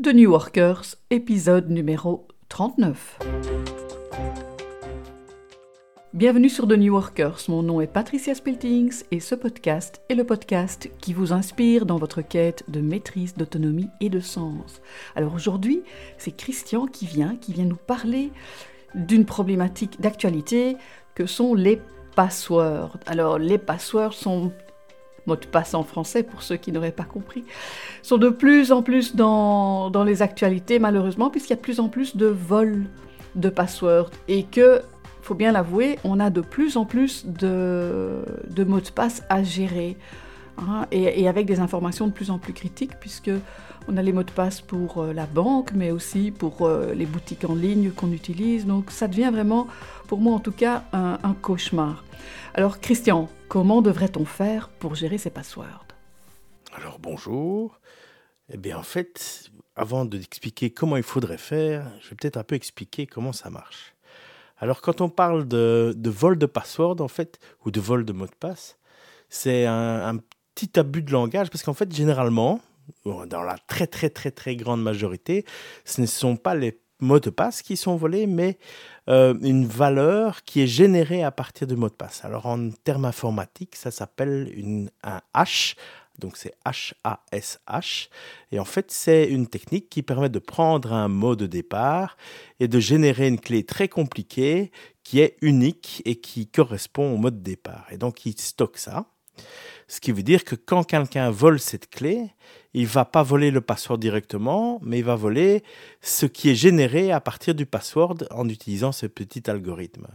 The New Workers, épisode numéro 39. Bienvenue sur The New Workers, mon nom est Patricia Spiltings et ce podcast est le podcast qui vous inspire dans votre quête de maîtrise, d'autonomie et de sens. Alors aujourd'hui, c'est Christian qui vient, qui vient nous parler d'une problématique d'actualité que sont les passwords. Alors les passwords sont mot de passe en français pour ceux qui n'auraient pas compris, sont de plus en plus dans, dans les actualités malheureusement puisqu'il y a de plus en plus de vols de passwords et que, faut bien l'avouer, on a de plus en plus de, mots de passe à gérer. Hein, et, avec des informations de plus en plus critiques puisque on a les mots de passe pour euh, la banque mais aussi pour euh, les boutiques en ligne qu'on utilise donc ça devient vraiment pour moi en tout cas un cauchemar alors Christian Comment devrait-on faire pour gérer ces passwords? Alors bonjour. Eh bien en fait, avant d'expliquer comment il faudrait faire, je vais peut-être un peu expliquer comment ça marche. Alors quand on parle de, vol de password en fait, ou de vol de mot de passe, c'est un, un petit abus de langage parce qu'en fait généralement, dans la très très très très grande majorité, ce ne sont pas les mots de passe qui sont volés, mais euh, une valeur qui est générée à partir du mot de passe. Alors en termes informatiques, ça s'appelle un hash, donc c'est H-A-S-H. Et en fait, c'est une technique qui permet de prendre un mot de départ et de générer une clé très compliquée qui est unique et qui correspond au mot de départ. Et donc, il stocke ça. Ce qui veut dire que quand quelqu'un vole cette clé, il va pas voler le password directement, mais il va voler ce qui est généré à partir du password en utilisant ce petit algorithme.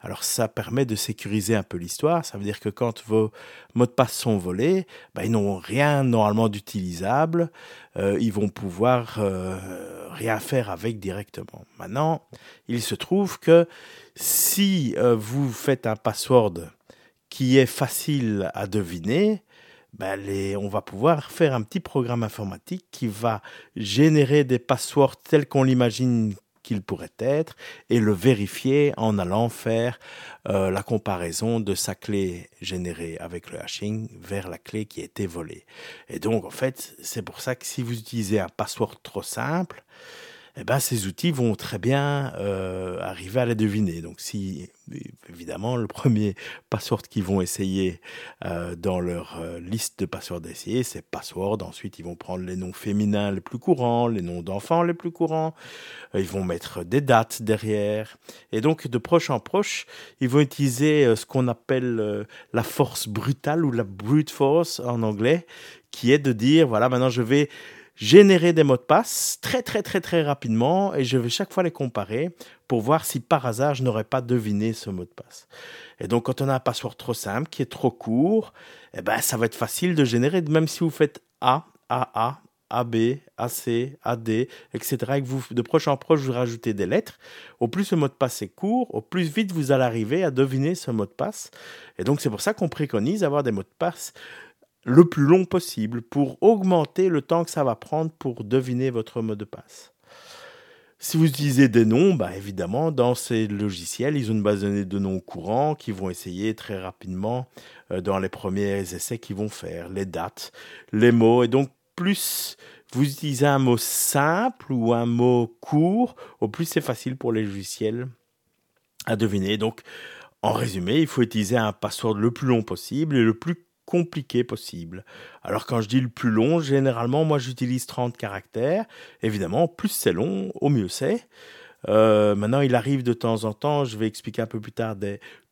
Alors ça permet de sécuriser un peu l'histoire. Ça veut dire que quand vos mots de passe sont volés, ben, ils n'ont rien normalement d'utilisable. Euh, ils vont pouvoir euh, rien faire avec directement. Maintenant, il se trouve que si euh, vous faites un password qui est facile à deviner, ben on va pouvoir faire un petit programme informatique qui va générer des passwords tels qu'on l'imagine qu'ils pourraient être et le vérifier en allant faire euh, la comparaison de sa clé générée avec le hashing vers la clé qui a été volée. Et donc, en fait, c'est pour ça que si vous utilisez un password trop simple, eh ben, ces outils vont très bien euh, arriver à les deviner. Donc, si évidemment le premier password qu'ils vont essayer euh, dans leur euh, liste de passwords d'essayer, c'est password. Ensuite, ils vont prendre les noms féminins les plus courants, les noms d'enfants les plus courants. Ils vont mettre des dates derrière. Et donc, de proche en proche, ils vont utiliser ce qu'on appelle la force brutale ou la brute force en anglais, qui est de dire voilà, maintenant je vais générer des mots de passe très très très très rapidement et je vais chaque fois les comparer pour voir si par hasard je n'aurais pas deviné ce mot de passe. Et donc quand on a un password trop simple qui est trop court, eh ben ça va être facile de générer même si vous faites A, AA, AB, AC, AD, etc. Et que vous, de proche en proche, vous rajoutez des lettres. Au plus le mot de passe est court, au plus vite vous allez arriver à deviner ce mot de passe. Et donc c'est pour ça qu'on préconise d'avoir des mots de passe le plus long possible pour augmenter le temps que ça va prendre pour deviner votre mot de passe. Si vous utilisez des noms, bah évidemment, dans ces logiciels, ils ont une base de données de noms courants qui vont essayer très rapidement euh, dans les premiers essais qu'ils vont faire, les dates, les mots. Et donc, plus vous utilisez un mot simple ou un mot court, au plus c'est facile pour les logiciels à deviner. Donc, en résumé, il faut utiliser un password le plus long possible et le plus compliqué possible. Alors quand je dis le plus long, généralement moi j'utilise 30 caractères. Évidemment, plus c'est long, au mieux c'est. Euh, maintenant, il arrive de temps en temps, je vais expliquer un peu plus tard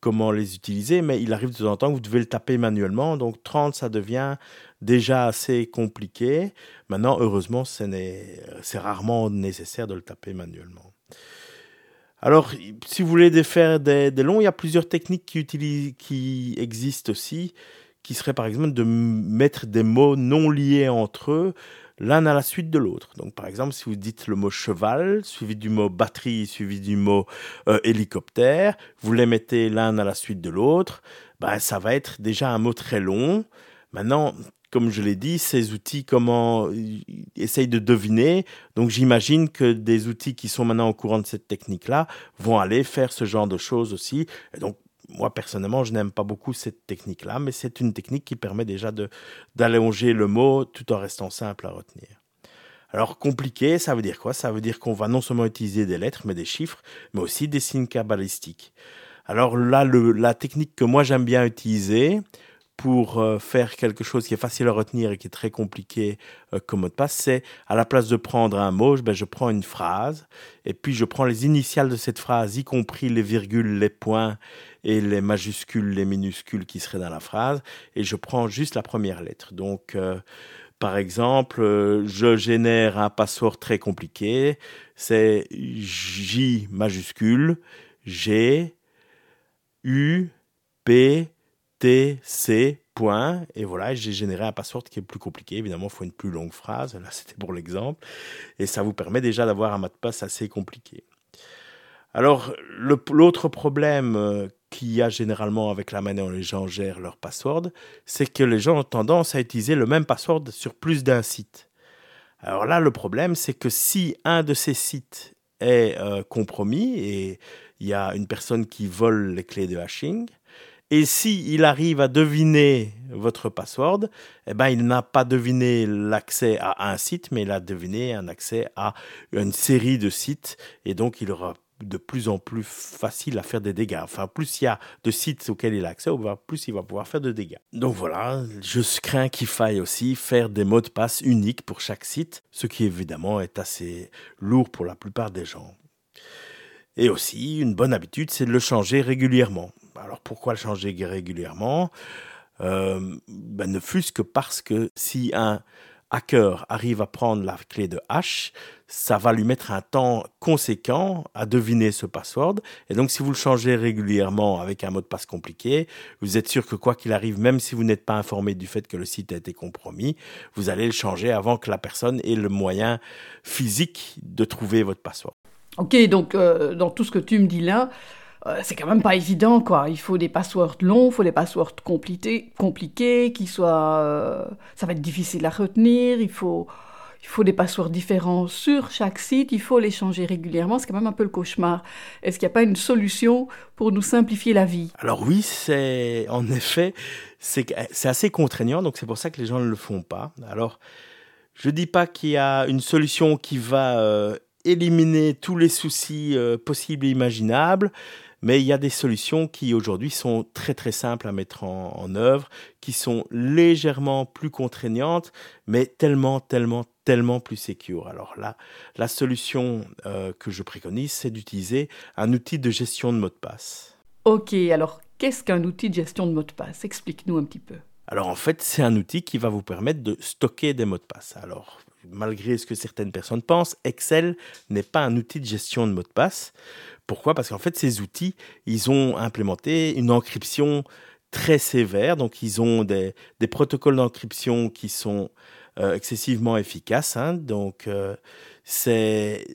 comment les utiliser, mais il arrive de temps en temps que vous devez le taper manuellement. Donc 30, ça devient déjà assez compliqué. Maintenant, heureusement, c'est rarement nécessaire de le taper manuellement. Alors, si vous voulez faire des, des longs, il y a plusieurs techniques qui existent aussi qui serait par exemple de mettre des mots non liés entre eux l'un à la suite de l'autre. Donc par exemple, si vous dites le mot cheval, suivi du mot batterie, suivi du mot euh, hélicoptère, vous les mettez l'un à la suite de l'autre, ben, ça va être déjà un mot très long. Maintenant, comme je l'ai dit, ces outils, comment essayent de deviner. Donc j'imagine que des outils qui sont maintenant au courant de cette technique-là vont aller faire ce genre de choses aussi. Et donc moi personnellement, je n'aime pas beaucoup cette technique-là, mais c'est une technique qui permet déjà d'allonger le mot tout en restant simple à retenir. Alors compliqué, ça veut dire quoi? Ça veut dire qu'on va non seulement utiliser des lettres, mais des chiffres, mais aussi des signes cabalistiques. Alors là, la technique que moi j'aime bien utiliser pour euh, faire quelque chose qui est facile à retenir et qui est très compliqué euh, comme mot de passe, c'est à la place de prendre un mot, ben, je prends une phrase et puis je prends les initiales de cette phrase, y compris les virgules, les points et les majuscules, les minuscules qui seraient dans la phrase, et je prends juste la première lettre. Donc euh, par exemple, je génère un password très compliqué. C'est J majuscule, G, U, P, T, C, point. Et voilà, j'ai généré un password qui est plus compliqué. Évidemment, il faut une plus longue phrase. Là, c'était pour l'exemple. Et ça vous permet déjà d'avoir un mot de passe assez compliqué. Alors, l'autre problème euh, qu'il y a généralement avec la manière dont les gens gèrent leur password, c'est que les gens ont tendance à utiliser le même password sur plus d'un site. Alors là, le problème, c'est que si un de ces sites est euh, compromis et il y a une personne qui vole les clés de hashing, et si il arrive à deviner votre password, eh ben, il n'a pas deviné l'accès à un site, mais il a deviné un accès à une série de sites. Et donc, il aura de plus en plus facile à faire des dégâts. Enfin, plus il y a de sites auxquels il a accès, plus il va pouvoir faire de dégâts. Donc voilà, je crains qu'il faille aussi faire des mots de passe uniques pour chaque site, ce qui évidemment est assez lourd pour la plupart des gens. Et aussi, une bonne habitude, c'est de le changer régulièrement. Alors pourquoi le changer régulièrement? Euh, ben, Ne fût-ce que parce que si un hacker arrive à prendre la clé de hash, ça va lui mettre un temps conséquent à deviner ce password. Et donc, si vous le changez régulièrement avec un mot de passe compliqué, vous êtes sûr que quoi qu'il arrive, même si vous n'êtes pas informé du fait que le site a été compromis, vous allez le changer avant que la personne ait le moyen physique de trouver votre password. Ok, donc euh, dans tout ce que tu me dis là, euh, c'est quand même pas évident, quoi. Il faut des passwords longs, il faut des passwords compliqués, qui soient... Euh, ça va être difficile à retenir, il faut... Il faut des passwords différents sur chaque site, il faut les changer régulièrement, c'est quand même un peu le cauchemar. Est-ce qu'il n'y a pas une solution pour nous simplifier la vie? Alors oui, c'est en effet, c'est assez contraignant, donc c'est pour ça que les gens ne le font pas. Alors, je ne dis pas qu'il y a une solution qui va euh, éliminer tous les soucis possibles et imaginables. Mais il y a des solutions qui aujourd'hui sont très très simples à mettre en, œuvre, qui sont légèrement plus contraignantes, mais tellement, tellement, tellement plus sécures. Alors là, la solution euh, que je préconise, c'est d'utiliser un outil de gestion de mot de passe. Ok, alors qu'est-ce qu'un outil de gestion de mot de passe? Explique-nous un petit peu. Alors en fait, c'est un outil qui va vous permettre de stocker des mots de passe. Alors malgré ce que certaines personnes pensent, Excel n'est pas un outil de gestion de mot de passe. Pourquoi? Parce qu'en fait, ces outils, ils ont implémenté une encryption très sévère. Donc, ils ont des, protocoles d'encryption qui sont euh, excessivement efficaces. Hein. Donc, euh, c'est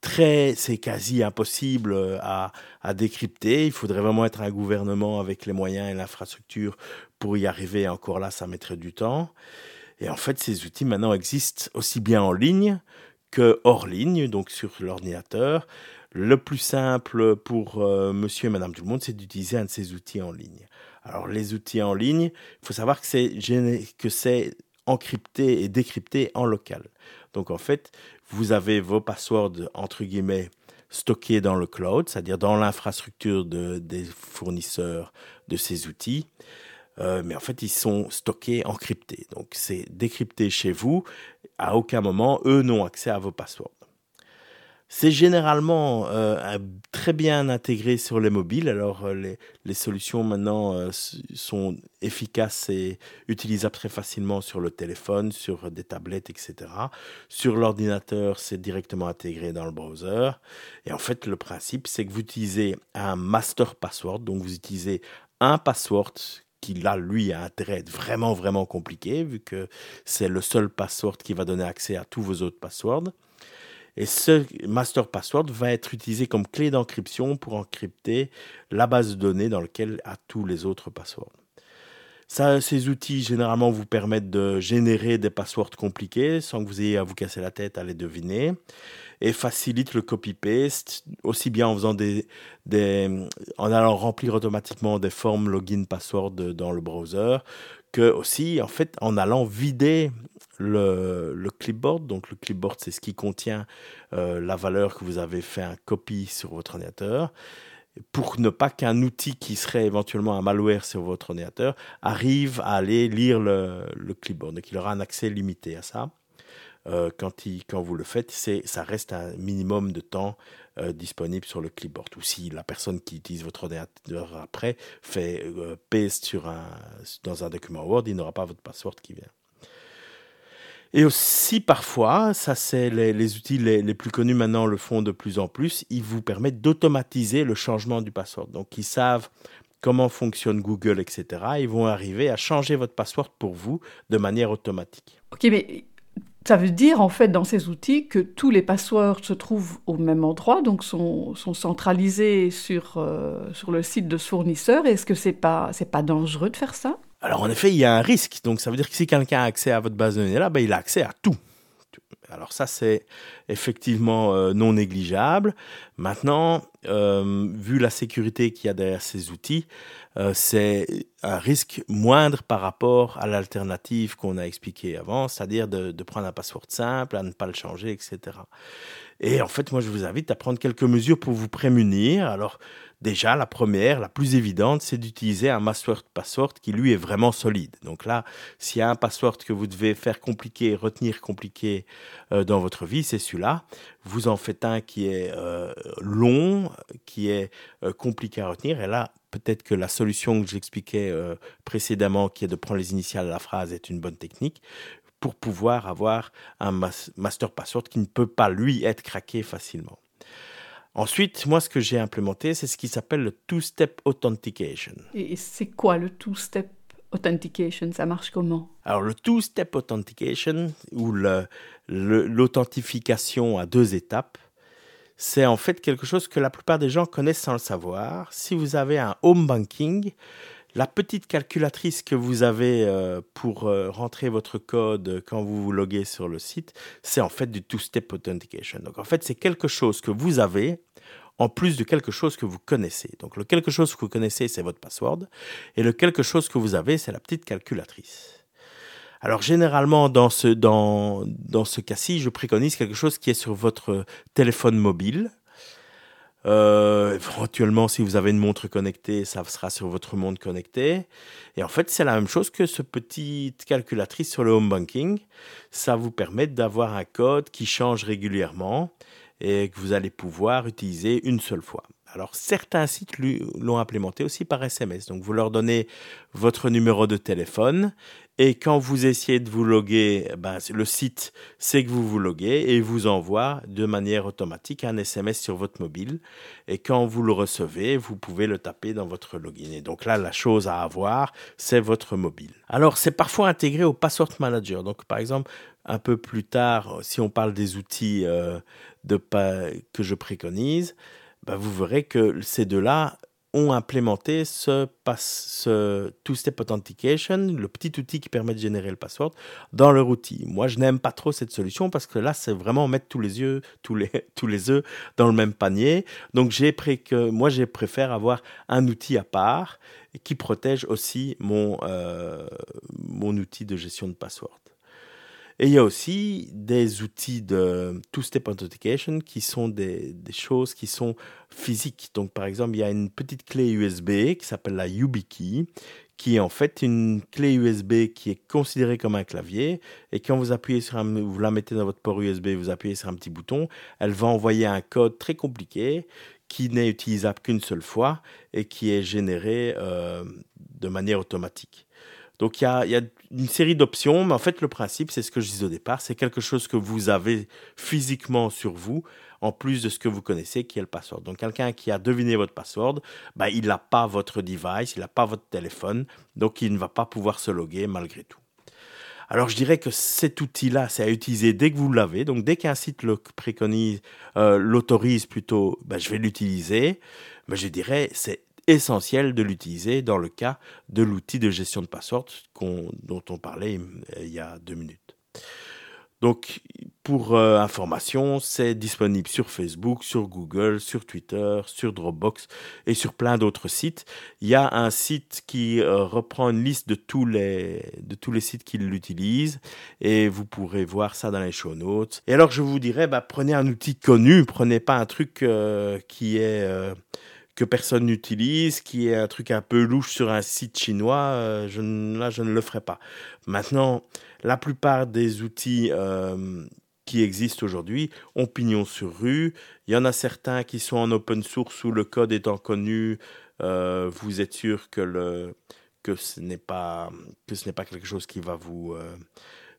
très, c'est quasi impossible euh, à, à, décrypter. Il faudrait vraiment être un gouvernement avec les moyens et l'infrastructure pour y arriver. Encore là, ça mettrait du temps. Et en fait, ces outils maintenant existent aussi bien en ligne que hors ligne, donc sur l'ordinateur. Le plus simple pour euh, monsieur et madame tout le monde, c'est d'utiliser un de ces outils en ligne. Alors les outils en ligne, il faut savoir que c'est, encrypté et décrypté en local. Donc en fait, vous avez vos passwords entre guillemets stockés dans le cloud, c'est-à-dire dans l'infrastructure de, des fournisseurs de ces outils. Euh, mais en fait, ils sont stockés, encryptés. Donc, c'est décrypté chez vous. À aucun moment, eux n'ont accès à vos passwords. C'est généralement euh, très bien intégré sur les mobiles. Alors euh, les, solutions maintenant sont efficaces et utilisables très facilement sur le téléphone, sur des tablettes, etc. Sur l'ordinateur, c'est directement intégré dans le browser. Et en fait, le principe, c'est que vous utilisez un master password, donc vous utilisez un password qui là, lui, a à être vraiment, vraiment compliqué, vu que c'est le seul password qui va donner accès à tous vos autres passwords. Et ce master password va être utilisé comme clé d'encryption pour encrypter la base de données dans laquelle a tous les autres passwords. Ça, ces outils généralement vous permettent de générer des passwords compliqués sans que vous ayez à vous casser la tête à les deviner et facilitent le copy-paste aussi bien en faisant des, en allant remplir automatiquement des formes login password dans le browser que aussi, en fait, en allant vider le, le clipboard, donc le clipboard, c'est ce qui contient euh, la valeur que vous avez fait un copie sur votre ordinateur, pour ne pas qu'un outil qui serait éventuellement un malware sur votre ordinateur arrive à aller lire le, le clipboard. Donc il aura un accès limité à ça. Euh, quand, vous le faites, ça reste un minimum de temps euh, disponible sur le clipboard. Ou si la personne qui utilise votre ordinateur après fait euh, paste sur dans un document Word, il n'aura pas votre password qui vient. Et aussi parfois, ça c'est les, outils les, plus connus maintenant le font de plus en plus, ils vous permettent d'automatiser le changement du password. Donc ils savent comment fonctionne Google, etc. Ils vont arriver à changer votre password pour vous de manière automatique. Ok, mais ça veut dire en fait dans ces outils que tous les passwords se trouvent au même endroit, donc sont, sont centralisés sur, euh, sur le site de ce fournisseur. Est-ce que c'est pas c'est pas dangereux de faire ça? Alors en effet, il y a un risque. Donc ça veut dire que si quelqu'un a accès à votre base de données là, ben, il a accès à tout. Alors ça, c'est effectivement euh, non négligeable. Maintenant, euh, vu la sécurité qu'il y a derrière ces outils, euh, c'est un risque moindre par rapport à l'alternative qu'on a expliquée avant, c'est-à-dire de, de, prendre un password simple, à ne pas le changer, etc. Et en fait, moi, je vous invite à prendre quelques mesures pour vous prémunir. Alors, Déjà, la première, la plus évidente, c'est d'utiliser un password password qui lui est vraiment solide. Donc là, s'il y a un password que vous devez faire compliqué, retenir compliqué euh, dans votre vie, c'est celui-là. Vous en faites un qui est euh, long, qui est euh, compliqué à retenir. Et là, peut-être que la solution que j'expliquais précédemment, qui est de prendre les initiales de la phrase, est une bonne technique pour pouvoir avoir un master password qui ne peut pas, lui, être craqué facilement. Ensuite, moi, ce que j'ai implémenté, c'est ce qui s'appelle le two-step authentication. Et c'est quoi le two-step authentication? Ça marche comment? Alors, le two-step authentication, ou l'authentification à deux étapes, c'est en fait quelque chose que la plupart des gens connaissent sans le savoir. Si vous avez un home banking, la petite calculatrice que vous avez euh, pour euh, rentrer votre code quand vous vous loguez sur le site, c'est en fait du two-step authentication. Donc en fait, c'est quelque chose que vous avez en plus de quelque chose que vous connaissez. Donc le quelque chose que vous connaissez, c'est votre password, et le quelque chose que vous avez, c'est la petite calculatrice. Alors généralement dans ce dans dans ce cas-ci, je préconise quelque chose qui est sur votre téléphone mobile. Euh, éventuellement, si vous avez une montre connectée, ça sera sur votre montre connectée. Et en fait, c'est la même chose que ce petit calculatrice sur le home banking. Ça vous permet d'avoir un code qui change régulièrement et que vous allez pouvoir utiliser une seule fois. Alors certains sites l'ont implémenté aussi par SMS. Donc vous leur donnez votre numéro de téléphone et quand vous essayez de vous loguer, ben, le site sait que vous vous loguez et vous envoie de manière automatique un SMS sur votre mobile. Et quand vous le recevez, vous pouvez le taper dans votre login. Et donc là, la chose à avoir, c'est votre mobile. Alors c'est parfois intégré au Password Manager. Donc par exemple, un peu plus tard, si on parle des outils euh, que je préconise, ben vous verrez que ces deux-là ont implémenté ce, ce two-step authentication, le petit outil qui permet de générer le password, dans leur outil. Moi, je n'aime pas trop cette solution parce que là, c'est vraiment mettre tous les yeux, tous les, tous les œufs dans le même panier. Donc, j'ai que, moi, j'ai préféré avoir un outil à part qui protège aussi mon, euh, mon outil de gestion de password. Et il y a aussi des outils de two-step authentication qui sont des, choses qui sont physiques. Donc, par exemple, il y a une petite clé USB qui s'appelle la YubiKey, qui est en fait une clé USB qui est considérée comme un clavier. Et quand vous appuyez sur vous la mettez dans votre port USB, vous appuyez sur un petit bouton, elle va envoyer un code très compliqué qui n'est utilisable qu'une seule fois et qui est généré euh, de manière automatique. Donc il y a, une série d'options, mais en fait le principe, c'est ce que je disais au départ, c'est quelque chose que vous avez physiquement sur vous, en plus de ce que vous connaissez, qui est le password. Donc quelqu'un qui a deviné votre password, bah, il n'a pas votre device, il n'a pas votre téléphone, donc il ne va pas pouvoir se loguer malgré tout. Alors je dirais que cet outil-là, c'est à utiliser dès que vous l'avez. Donc dès qu'un site le préconise, euh, l'autorise plutôt, bah, je vais l'utiliser. Mais je dirais, c'est essentiel de l'utiliser dans le cas de l'outil de gestion de password dont on parlait euh, il y a deux minutes. Donc, pour euh, information, c'est disponible sur Facebook, sur Google, sur Twitter, sur Dropbox et sur plein d'autres sites. Il y a un site qui euh, reprend une liste de tous les, de tous les sites qui l'utilisent et vous pourrez voir ça dans les show notes. Et alors, je vous dirais, bah, prenez un outil connu, prenez pas un truc qui est que personne n'utilise, qui est un truc un peu louche sur un site chinois, je, là je ne le ferai pas. Maintenant, la plupart des outils euh, qui existent aujourd'hui ont pignon sur rue. Il y en a certains qui sont en open source où le code étant connu, euh, vous êtes sûr que, le, que ce n'est pas, que ce pas quelque chose qui va vous, euh,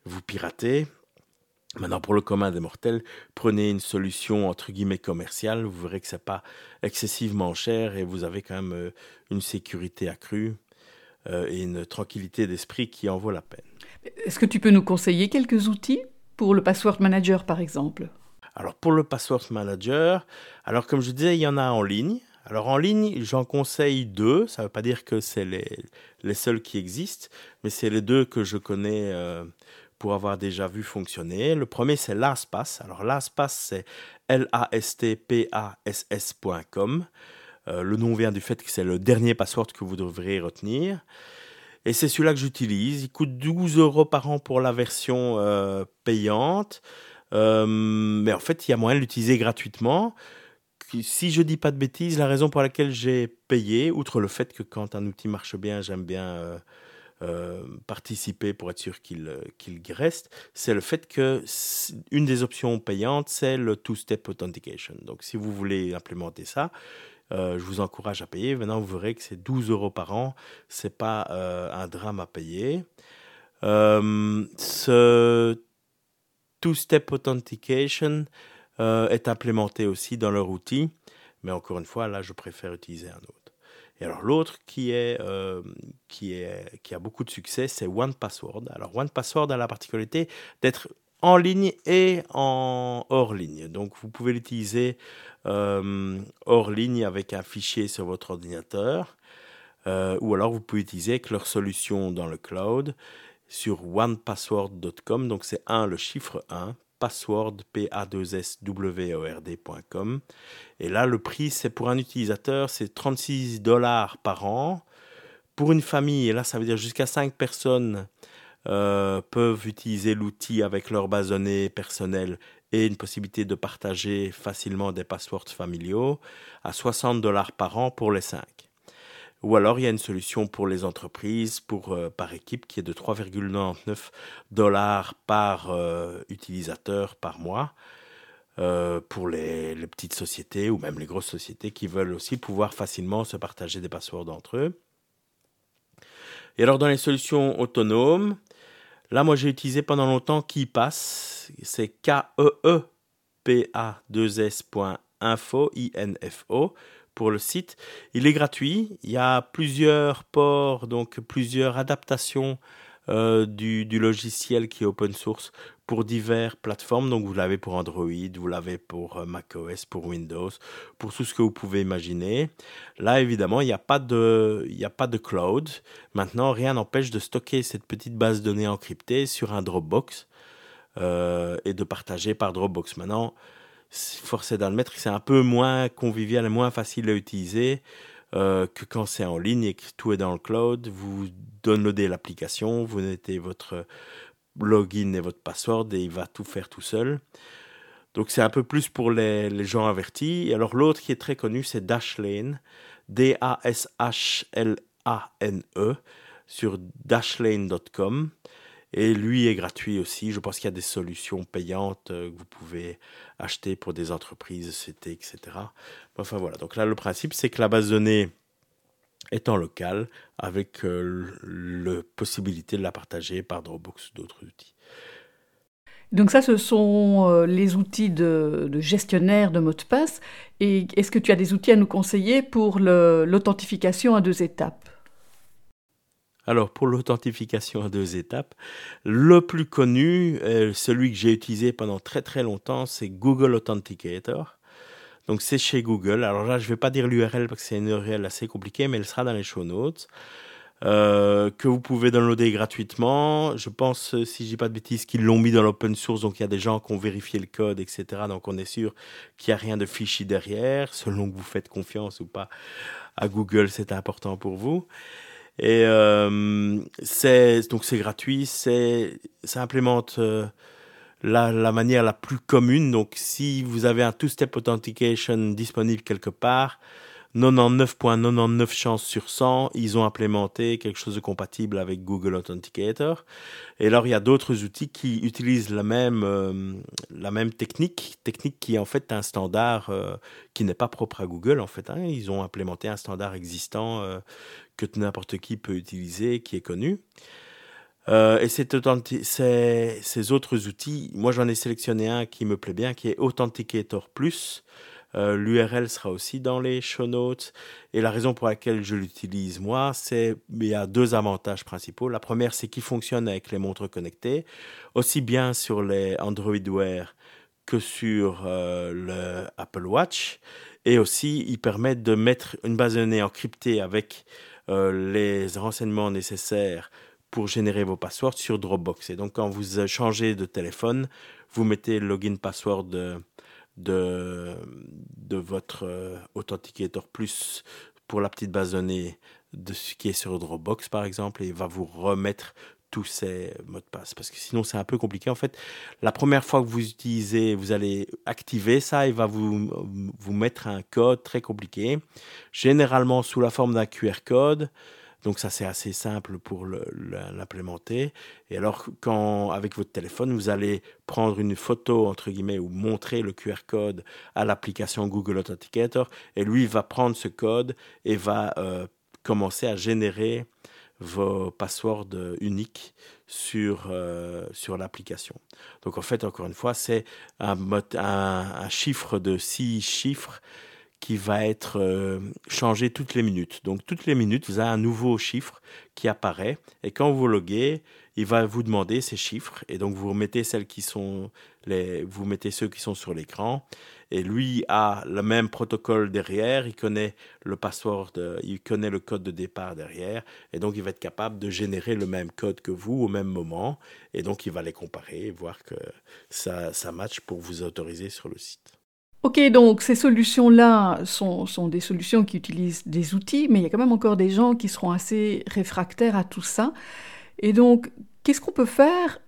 vous pirater. Maintenant, pour le commun des mortels, prenez une solution entre guillemets commerciale. Vous verrez que c'est pas excessivement cher et vous avez quand même une sécurité accrue et une tranquillité d'esprit qui en vaut la peine. Est-ce que tu peux nous conseiller quelques outils pour le password manager par exemple? Alors pour le password manager, alors comme je disais, il y en a en ligne. Alors en ligne, j'en conseille deux. Ça ne veut pas dire que c'est les, les, seuls qui existent, mais c'est les deux que je connais euh, pour avoir déjà vu fonctionner. Le premier, c'est LastPass. Alors LastPass, c'est L-A-S-T-P-A-S-S.com. Euh, le nom vient du fait que c'est le dernier password que vous devriez retenir. Et c'est celui-là que j'utilise. Il coûte 12 euros par an pour la version euh, payante. Euh, mais en fait, il y a moyen de l'utiliser gratuitement. Si je dis pas de bêtises, la raison pour laquelle j'ai payé, outre le fait que quand un outil marche bien, j'aime bien euh, participer pour être sûr qu'il qu'il reste, c'est le fait que une des options payantes, c'est le two-step authentication. Donc, si vous voulez implémenter ça, euh, je vous encourage à payer. Maintenant, vous verrez que c'est 12 euros par an. C'est pas euh, un drame à payer. Euh, ce two-step authentication est implémenté aussi dans leur outil, mais encore une fois, là, je préfère utiliser un autre. Et alors l'autre est qui a beaucoup de succès, c'est One Password. Alors One Password a la particularité d'être en ligne et en hors ligne. Donc vous pouvez l'utiliser euh, hors ligne avec un fichier sur votre ordinateur, euh, ou alors vous pouvez utiliser avec leur solution dans le cloud sur onepassword.com. Donc c'est 1 le chiffre 1 password p a 2 s w o r d.com et là le prix c'est pour un utilisateur c'est 36 dollars par an pour une famille et là ça veut dire jusqu'à 5 personnes euh, peuvent utiliser l'outil avec leur base données personnelle et une possibilité de partager facilement des passwords familiaux à 60 dollars par an pour les 5. Ou alors il y a une solution pour les entreprises pour, euh, par équipe qui est de 3,99 dollars par euh, utilisateur par mois pour les, les, petites sociétés ou même les grosses sociétés qui veulent aussi pouvoir facilement se partager des passwords entre eux. Et alors dans les solutions autonomes, Là, moi, j'ai utilisé pendant longtemps KeePass. C'est K-E-E-P-A-2-S.info, I-N-F-O, pour le site. Il est gratuit. Il y a plusieurs ports, donc plusieurs adaptations euh, du, logiciel qui est open source pour diverses plateformes. Donc vous l'avez pour Android, vous l'avez pour euh, macOS, pour Windows, pour tout ce que vous pouvez imaginer. Là, évidemment, il n'y a, pas de, a pas de cloud. Maintenant, rien n'empêche de stocker cette petite base de données encryptée sur un Dropbox euh, et de partager par Dropbox. Maintenant, force est d'admettre que c'est un peu moins convivial moins facile à utiliser. Euh, que quand c'est en ligne et que tout est dans le cloud, vous downloadez l'application, vous mettez votre login et votre password et il va tout faire tout seul. Donc c'est un peu plus pour les, les gens avertis. Et alors l'autre qui est très connu, c'est Dashlane, D-A-S-H-L-A-N-E, sur dashlane.com. Et lui est gratuit aussi. Je pense qu'il y a des solutions payantes euh, que vous pouvez acheter pour des entreprises, CT, etc. Enfin voilà. Donc là, le principe, c'est que la base de données est en local avec euh, la possibilité de la partager par Dropbox ou d'autres outils. Donc ça, ce sont euh, les outils de, de, gestionnaire de mots de passe. Et est-ce que tu as des outils à nous conseiller pour l'authentification à deux étapes? Alors pour l'authentification à deux étapes, le plus connu, euh, celui que j'ai utilisé pendant très très longtemps, c'est Google Authenticator. Donc c'est chez Google. Alors là, je ne vais pas dire l'URL parce que c'est une URL assez compliquée, mais elle sera dans les show notes. euh, que vous pouvez downloader gratuitement. Je pense, euh, si je dis pas de bêtises, qu'ils l'ont mis dans l'open source, donc il y a des gens qui ont vérifié le code, etc. Donc on est sûr qu'il n'y a rien de fichi derrière, selon que vous faites confiance ou pas à Google, c'est important pour vous. Et euh, c'est donc c'est gratuit, c'est ça implémente euh, la, la manière la plus commune. Donc si vous avez un two-step authentication disponible quelque part, 99.99 chances sur 100, ils ont implémenté quelque chose de compatible avec Google Authenticator. Et alors, il y a d'autres outils qui utilisent la même, euh, technique, technique qui est en fait un standard euh, qui n'est pas propre à Google. En fait, hein. ils ont implémenté un standard existant euh, que n'importe qui peut utiliser, qui est connu. et ces, ces autres outils, moi j'en ai sélectionné un qui me plaît bien, qui est Authenticator Plus. Euh, L'URL sera aussi dans les show notes. Et la raison pour laquelle je l'utilise moi, c'est il y a deux avantages principaux. La première, c'est qu'il fonctionne avec les montres connectées, aussi bien sur les Android Wear que sur euh, le Apple Watch. Et aussi, il permet de mettre une base de données encryptée avec euh, les renseignements nécessaires pour générer vos passwords sur Dropbox. Et donc, quand vous changez de téléphone, vous mettez login password de votre euh, Authenticator Plus pour la petite base de données de ce qui est sur Dropbox par exemple et va vous remettre tous ces mots de passe. Parce que sinon c'est un peu compliqué. En fait la première fois que vous utilisez vous allez activer ça il va vous vous mettre un code très compliqué. Généralement sous la forme d'un QR code donc ça c'est assez simple pour l'implémenter. Et alors quand avec votre téléphone vous allez prendre une photo entre guillemets ou montrer le QR code à l'application Google Authenticator et lui va prendre ce code et va euh, commencer à générer vos passwords uniques sur, euh, sur l'application. Donc en fait, encore une fois, c'est un, un, chiffre de six chiffres qui va être euh, changé toutes les minutes. Donc toutes les minutes, vous avez un nouveau chiffre qui apparaît. Et quand vous loguez, il va vous demander ces chiffres. Et donc vous mettez celles qui sont les, vous mettez ceux qui sont sur l'écran. Et lui a le même protocole derrière, il connaît le password, il connaît le code de départ derrière. Et donc il va être capable de générer le même code que vous au même moment. Et donc il va les comparer et voir que ça, ça match pour vous autoriser sur le site. Ok, donc ces solutions-là sont, des solutions qui utilisent des outils, mais il y a quand même encore des gens qui seront assez réfractaires à tout ça. Et donc, qu'est-ce qu'on peut faire?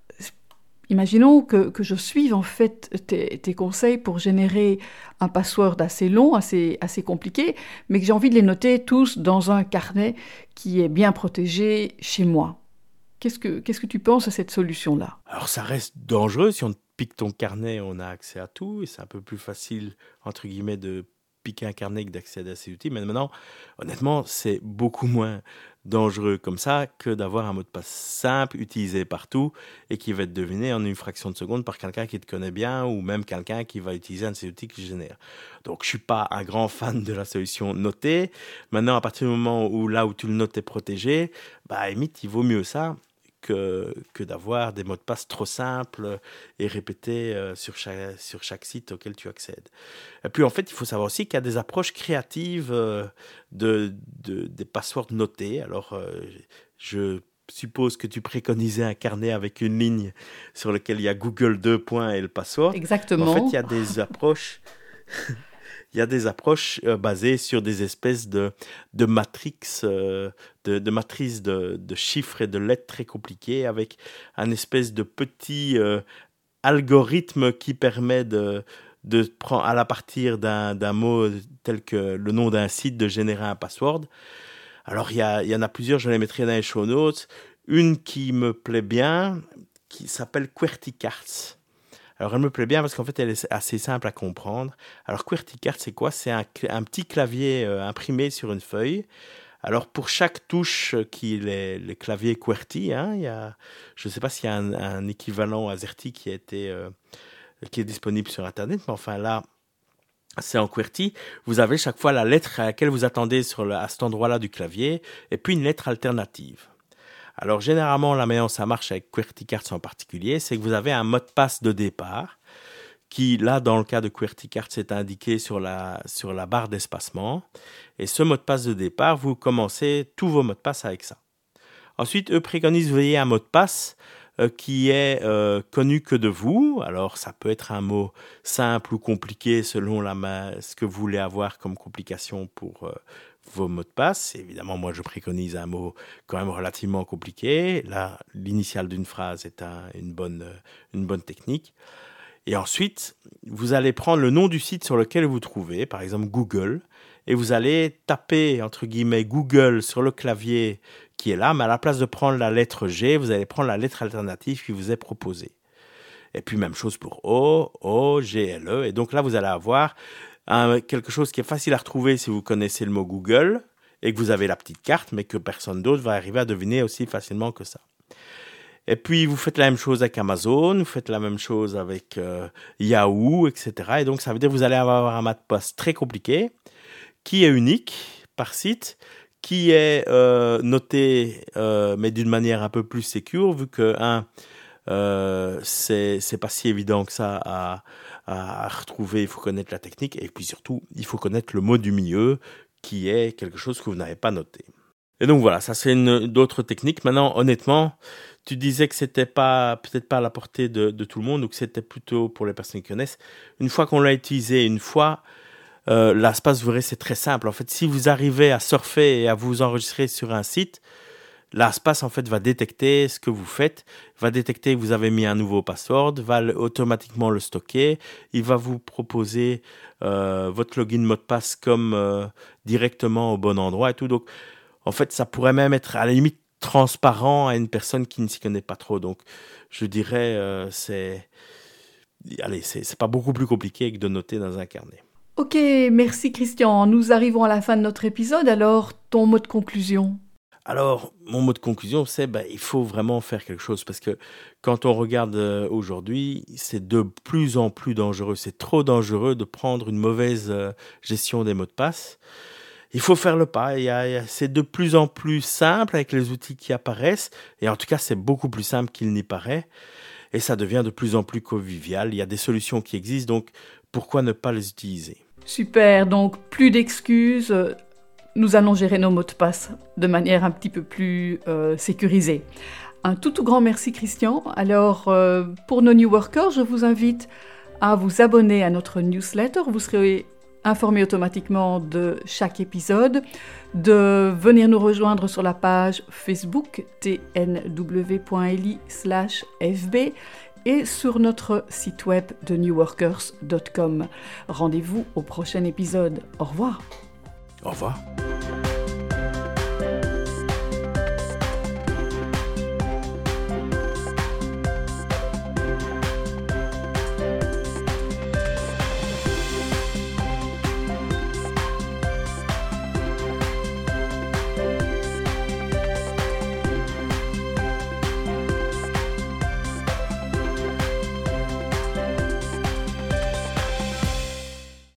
Imaginons que, je suive en fait tes, conseils pour générer un password assez long, assez, assez compliqué, mais que j'ai envie de les noter tous dans un carnet qui est bien protégé chez moi. Qu'est-ce que, qu'est-ce que tu penses à cette solution-là? Alors ça reste dangereux si on pique ton carnet, on a accès à tout et c'est un peu plus facile, entre guillemets, de piquer un carnet que d'accéder à ces outils. Mais maintenant, honnêtement, c'est beaucoup moins dangereux comme ça que d'avoir un mot de passe simple, utilisé partout et qui va être deviné en une fraction de seconde par quelqu'un qui te connaît bien ou même quelqu'un qui va utiliser un de ces outils qui génère. Donc, je suis pas un grand fan de la solution notée. Maintenant, à partir du moment où là où tu le notes est protégé, bah, limite, il vaut mieux ça que, que d'avoir des mots de passe trop simples et répétés euh, sur, chaque, sur chaque site auquel tu accèdes. Et puis en fait, il faut savoir aussi qu'il y a des approches créatives euh, de, de, des passwords notés. Alors, euh, je suppose que tu préconisais un carnet avec une ligne sur lequel il y a Google 2 points et le password. Exactement. En fait, il y a des approches il y a des approches euh, basées sur des espèces de, de euh, de, matrices de, chiffres et de lettres très compliquées avec un espèce de petit euh, algorithme qui permet de, prendre à la partir d'un mot tel que le nom d'un site de générer un password. Alors il y, il y en a plusieurs, je les mettrai dans les show notes. Une qui me plaît bien, qui s'appelle QWERTY alors elle me plaît bien parce qu'en fait elle est assez simple à comprendre. Alors QWERTY c'est quoi? C'est un, petit clavier euh, imprimé sur une feuille. Alors pour chaque touche qui est le clavier QWERTY, hein, il y a, je ne sais pas s'il y a un, équivalent AZERTY qui, a euh, qui est disponible sur Internet, mais enfin là, c'est en QWERTY. Vous avez chaque fois la lettre à laquelle vous attendez sur à cet endroit-là du clavier, et puis une lettre alternative. Alors généralement, la manière dont ça marche avec QWERTY en particulier, c'est que vous avez un mot de passe de départ qui, là, dans le cas de QWERTY Cards, est indiqué sur la, barre d'espacement. Et ce mot de passe de départ, vous commencez tous vos mots de passe avec ça. Ensuite, eux préconisent de veiller un mot de passe euh, qui est euh, connu que de vous. Alors, ça peut être un mot simple ou compliqué selon la ce que vous voulez avoir comme complication pour euh, vos mots de passe. Évidemment, moi, je préconise un mot quand même relativement compliqué. Là, l'initiale d'une phrase est une, bonne, une bonne technique. Et ensuite, vous allez prendre le nom du site sur lequel vous trouvez, par exemple Google, et vous allez taper, entre guillemets, Google sur le clavier qui est là, mais à la place de prendre la lettre G, vous allez prendre la lettre alternative qui vous est proposée. Et puis même chose pour O, O, G, L, E. Et donc là, vous allez avoir quelque chose qui est facile à retrouver si vous connaissez le mot Google et que vous avez la petite carte, mais que personne d'autre va arriver à deviner aussi facilement que ça. Et puis vous faites la même chose avec Amazon, vous faites la même chose avec euh, Yahoo, etc. Et donc ça veut dire que vous allez avoir un mat de poste très compliqué, qui est unique par site, qui est euh, noté, euh, mais d'une manière un peu plus sécure, vu que, un, c'est pas si évident que ça à, à, retrouver, il faut connaître la technique, et puis surtout, il faut connaître le mot du milieu, qui est quelque chose que vous n'avez pas noté. Et donc voilà, ça c'est une d'autres techniques. Maintenant, honnêtement, tu disais que c'était pas peut-être pas à la portée de, tout le monde ou que c'était plutôt pour les personnes qui connaissent. Une fois qu'on l'a utilisé une fois, euh, l'espace vrai c'est très simple. En fait, si vous arrivez à surfer et à vous enregistrer sur un site, l'espace en fait va détecter ce que vous faites, va détecter que vous avez mis un nouveau password, va automatiquement le stocker, il va vous proposer euh, votre login mot de passe comme euh, directement au bon endroit et tout. Donc, en fait, ça pourrait même être à la limite transparent à une personne qui ne s'y connaît pas trop. Donc, je dirais, c'est, allez, c'est pas beaucoup plus compliqué que de noter dans un carnet. Ok, merci Christian. Nous arrivons à la fin de notre épisode, alors ton mot de conclusion? Alors, mon mot de conclusion, c'est ben, il faut vraiment faire quelque chose parce que quand on regarde euh, aujourd'hui, c'est de plus en plus dangereux. C'est trop dangereux de prendre une mauvaise euh, gestion des mots de passe. Il faut faire le pas. C'est de plus en plus simple avec les outils qui apparaissent. Et en tout cas, c'est beaucoup plus simple qu'il n'y paraît. Et ça devient de plus en plus convivial. Il y a des solutions qui existent. Donc, pourquoi ne pas les utiliser? Super, donc plus d'excuses. Nous allons gérer nos mots de passe de manière un petit peu plus euh, sécurisée. Un tout tout grand merci Christian. Alors euh, pour nos new workers, je vous invite à vous abonner à notre newsletter. Vous serez informé automatiquement de chaque épisode, de venir nous rejoindre sur la page Facebook tnw.li fb et sur notre site web de newworkers.com. Rendez-vous au prochain épisode. Au revoir. Over.